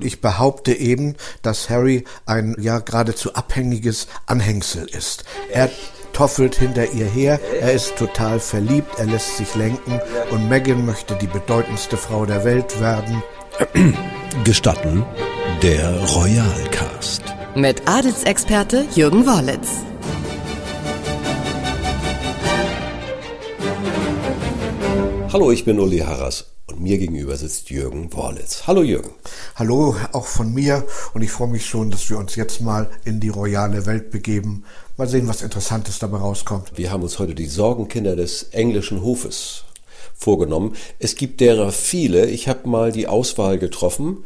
Ich behaupte eben, dass Harry ein ja geradezu abhängiges Anhängsel ist. Er toffelt hinter ihr her, er ist total verliebt, er lässt sich lenken und Meghan möchte die bedeutendste Frau der Welt werden. Gestatten der Royalcast. Mit Adelsexperte Jürgen Worlitz. Hallo, ich bin Uli Harras und mir gegenüber sitzt Jürgen Worlitz. Hallo Jürgen. Hallo auch von mir und ich freue mich schon, dass wir uns jetzt mal in die royale Welt begeben. Mal sehen, was Interessantes dabei rauskommt. Wir haben uns heute die Sorgenkinder des englischen Hofes vorgenommen. Es gibt derer viele. Ich habe mal die Auswahl getroffen.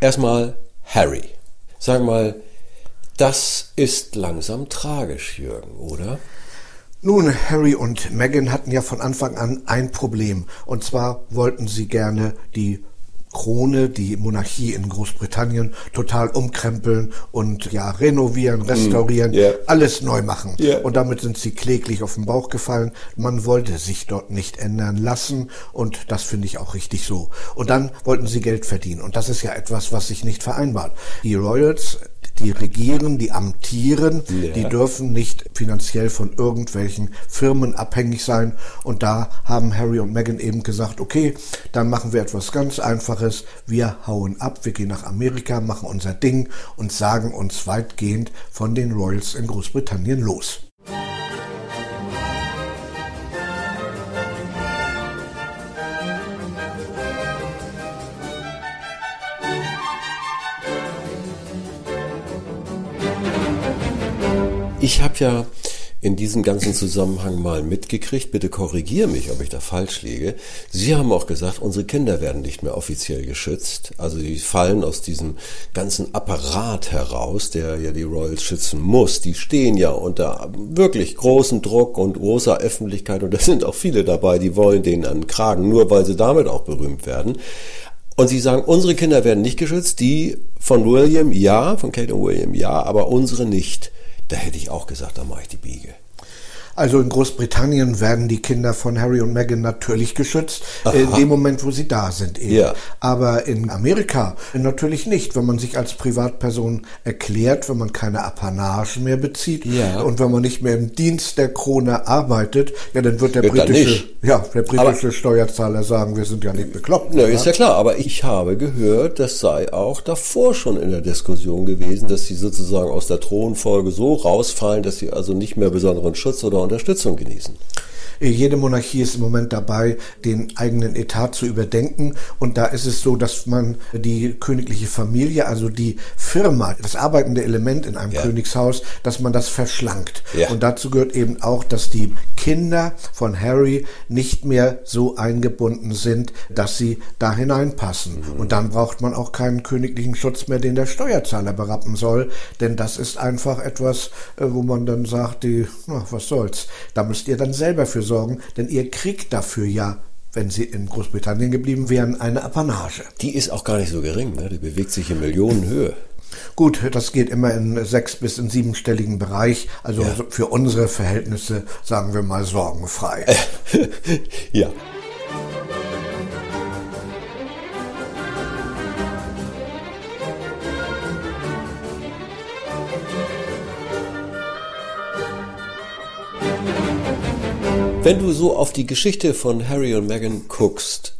Erstmal Harry. Sag mal, das ist langsam tragisch, Jürgen, oder? Nun, Harry und Meghan hatten ja von Anfang an ein Problem. Und zwar wollten sie gerne die Krone, die Monarchie in Großbritannien total umkrempeln und ja renovieren, restaurieren, mm, yeah. alles neu machen. Yeah. Und damit sind sie kläglich auf den Bauch gefallen. Man wollte sich dort nicht ändern lassen und das finde ich auch richtig so. Und dann wollten sie Geld verdienen und das ist ja etwas, was sich nicht vereinbart. Die Royals die regieren, die amtieren, ja. die dürfen nicht finanziell von irgendwelchen Firmen abhängig sein. Und da haben Harry und Meghan eben gesagt, okay, dann machen wir etwas ganz Einfaches. Wir hauen ab, wir gehen nach Amerika, machen unser Ding und sagen uns weitgehend von den Royals in Großbritannien los. Ich habe ja in diesem ganzen Zusammenhang mal mitgekriegt, bitte korrigier mich, ob ich da falsch liege. Sie haben auch gesagt, unsere Kinder werden nicht mehr offiziell geschützt. Also sie fallen aus diesem ganzen Apparat heraus, der ja die Royals schützen muss. Die stehen ja unter wirklich großem Druck und großer Öffentlichkeit und da sind auch viele dabei, die wollen denen an den Kragen, nur weil sie damit auch berühmt werden. Und sie sagen, unsere Kinder werden nicht geschützt, die von William ja, von Kate und William ja, aber unsere nicht. Da hätte ich auch gesagt, da mache ich die Biege. Also in Großbritannien werden die Kinder von Harry und Meghan natürlich geschützt, Aha. in dem Moment, wo sie da sind. Eben. Ja. Aber in Amerika natürlich nicht, wenn man sich als Privatperson erklärt, wenn man keine Apanage mehr bezieht ja. und wenn man nicht mehr im Dienst der Krone arbeitet, ja, dann wird der wird britische, ja, der britische aber, Steuerzahler sagen, wir sind ja nicht bekloppt. Na, ist ja klar, aber ich habe gehört, das sei auch davor schon in der Diskussion gewesen, dass sie sozusagen aus der Thronfolge so rausfallen, dass sie also nicht mehr besonderen Schutz oder Unterstützung genießen. Jede Monarchie ist im Moment dabei, den eigenen Etat zu überdenken. Und da ist es so, dass man die königliche Familie, also die Firma, das arbeitende Element in einem ja. Königshaus, dass man das verschlankt. Ja. Und dazu gehört eben auch, dass die Kinder von Harry nicht mehr so eingebunden sind, dass sie da hineinpassen. Mhm. Und dann braucht man auch keinen königlichen Schutz mehr, den der Steuerzahler berappen soll. Denn das ist einfach etwas, äh, wo man dann sagt, die, na, was soll's. Da müsst ihr dann selber für sorgen, denn ihr kriegt dafür ja wenn sie in Großbritannien geblieben wären, eine Apanage. Die ist auch gar nicht so gering, ne? die bewegt sich in Millionenhöhe. Gut, das geht immer in sechs bis in siebenstelligen Bereich, also ja. für unsere Verhältnisse sagen wir mal sorgenfrei. ja. Wenn du so auf die Geschichte von Harry und Meghan guckst,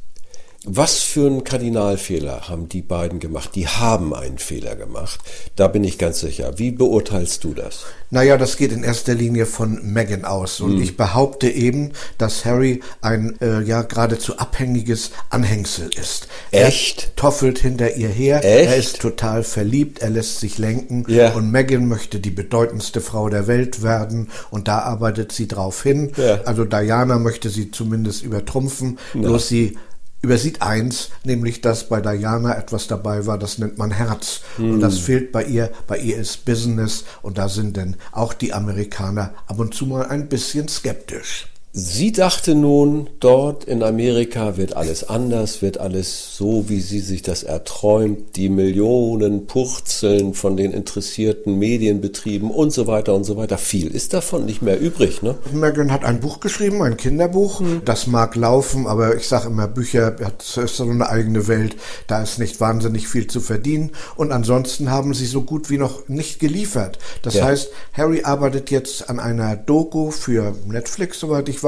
was für einen Kardinalfehler haben die beiden gemacht? Die haben einen Fehler gemacht. Da bin ich ganz sicher. Wie beurteilst du das? Naja, das geht in erster Linie von Meghan aus. Und hm. ich behaupte eben, dass Harry ein äh, ja geradezu abhängiges Anhängsel ist. Echt? Er toffelt hinter ihr her. Echt? Er ist total verliebt. Er lässt sich lenken. Ja. Und Meghan möchte die bedeutendste Frau der Welt werden. Und da arbeitet sie drauf hin. Ja. Also Diana möchte sie zumindest übertrumpfen. Ja. Bloß sie übersieht eins, nämlich dass bei Diana etwas dabei war, das nennt man Herz. Mm. Und das hm. fehlt bei ihr. Bei ihr ist Business und da sind denn auch die Amerikaner ab und zu mal ein bisschen skeptisch. Sie dachte nun, dort in Amerika wird alles anders, wird alles so, wie sie sich das erträumt, die Millionen Purzeln von den interessierten Medienbetrieben und so weiter und so weiter. Viel ist davon nicht mehr übrig, ne? Megan hat ein Buch geschrieben, ein Kinderbuch. Das mag laufen, aber ich sage immer, Bücher, das ist so eine eigene Welt. Da ist nicht wahnsinnig viel zu verdienen. Und ansonsten haben sie so gut wie noch nicht geliefert. Das Ja. heißt, Harry arbeitet jetzt an einer Doku für Netflix, soweit ich weiß,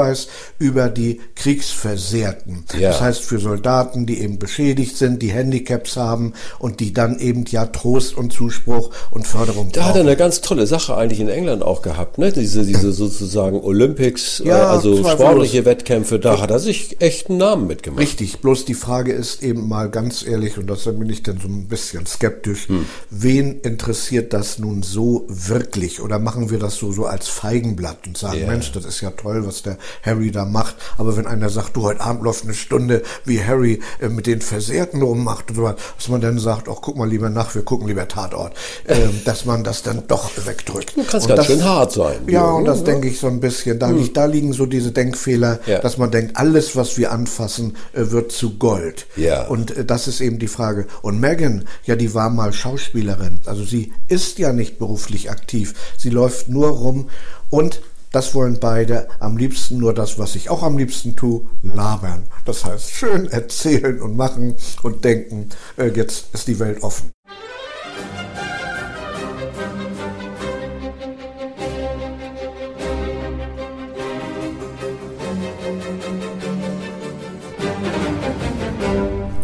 über die Kriegsversehrten. Ja. Das heißt, für Soldaten, die eben beschädigt sind, die Handicaps haben und die dann eben ja Trost und Zuspruch und Förderung Da hat er brauchen. eine ganz tolle Sache eigentlich in England auch gehabt, ne? Diese, diese sozusagen Olympics, Ja, äh, also zweifellos. sportliche Wettkämpfe, da hat er sich echt einen Namen mitgemacht. Richtig, bloß die Frage ist eben mal ganz ehrlich, und deshalb bin ich dann so ein bisschen skeptisch, Hm. wen interessiert das nun so wirklich? Oder machen wir das so, so als Feigenblatt und sagen, Ja. Mensch, das ist ja toll, was der Harry da macht. Aber wenn einer sagt, du, heute Abend läuft eine Stunde, wie Harry äh, mit den Versehrten rummacht und so was, dass man dann sagt, ach, guck mal lieber nach, wir gucken lieber Tatort, ähm, dass man das dann doch wegdrückt. Du kannst Und ganz das- schön hart sein. Ja, und das ne? denke ich so ein bisschen. Da, liegt, da liegen so diese Denkfehler, Ja. dass man denkt, alles, was wir anfassen, äh, wird zu Gold. Ja. Und äh, das ist eben die Frage. Und Megan, ja, die war mal Schauspielerin. Also sie ist ja nicht beruflich aktiv. Sie läuft nur rum und das wollen beide am liebsten nur das, was ich auch am liebsten tue, labern. Das heißt, schön erzählen und machen und denken, äh, jetzt ist die Welt offen.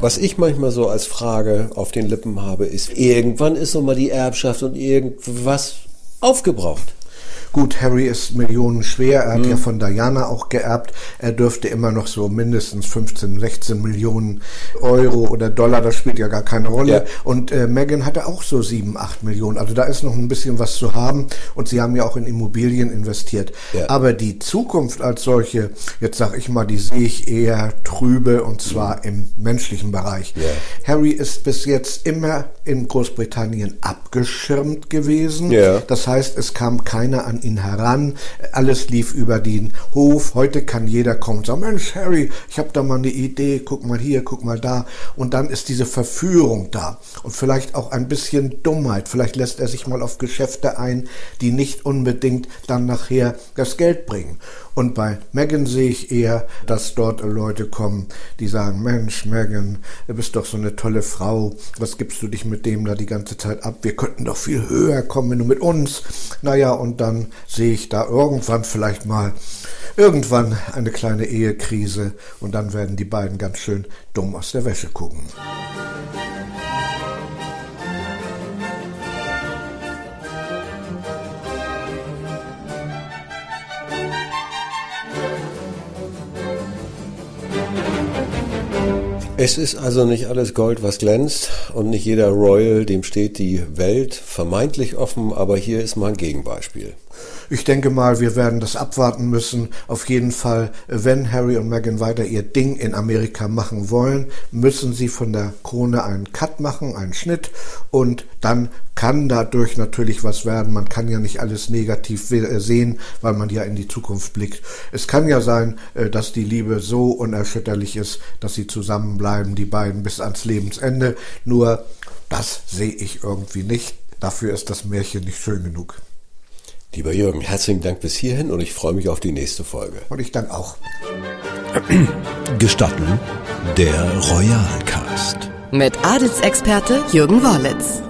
Was ich manchmal so als Frage auf den Lippen habe, ist, irgendwann ist noch mal die Erbschaft und irgendwas aufgebraucht. Gut, Harry ist millionenschwer. Er hat Mhm. ja von Diana auch geerbt. Er dürfte immer noch so mindestens 15, 16 Millionen Euro oder Dollar, das spielt ja gar keine Rolle. Ja. Und äh, Meghan hatte auch so 7, 8 Millionen. Also da ist noch ein bisschen was zu haben. Und sie haben ja auch in Immobilien investiert. Ja. Aber die Zukunft als solche, jetzt sag ich mal, die sehe ich eher trübe und zwar im menschlichen Bereich. Ja. Harry ist bis jetzt immer in Großbritannien abgeschirmt gewesen. Ja. Das heißt, es kam keiner an ihn heran. Alles lief über den Hof. Heute kann jeder kommen und sagen, Mensch, Harry, ich habe da mal eine Idee, guck mal hier, guck mal da. Und dann ist diese Verführung da. Und vielleicht auch ein bisschen Dummheit. Vielleicht lässt er sich mal auf Geschäfte ein, die nicht unbedingt dann nachher das Geld bringen. Und bei Megan sehe ich eher, dass dort Leute kommen, die sagen, Mensch, Megan, du bist doch so eine tolle Frau. Was gibst du dich mit dem da die ganze Zeit ab? Wir könnten doch viel höher kommen, wenn du mit uns. Naja, und dann sehe ich da irgendwann vielleicht mal, irgendwann eine kleine Ehekrise. Und dann werden die beiden ganz schön dumm aus der Wäsche gucken. Es ist also nicht alles Gold, was glänzt und nicht jeder Royal, dem steht die Welt vermeintlich offen, aber hier ist mal ein Gegenbeispiel. Ich denke mal, wir werden das abwarten müssen. Auf jeden Fall, wenn Harry und Meghan weiter ihr Ding in Amerika machen wollen, müssen sie von der Krone einen Cut machen, einen Schnitt und dann kann dadurch natürlich was werden. Man kann ja nicht alles negativ we- sehen, weil man ja in die Zukunft blickt. Es kann ja sein, äh, dass die Liebe so unerschütterlich ist, dass sie zusammenbleiben, die beiden bis ans Lebensende. Nur das sehe ich irgendwie nicht. Dafür ist das Märchen nicht schön genug. Lieber Jürgen, herzlichen Dank bis hierhin und ich freue mich auf die nächste Folge. Und ich danke auch. Gestatten der Royalcast. Mit Adelsexperte Jürgen Wollitz.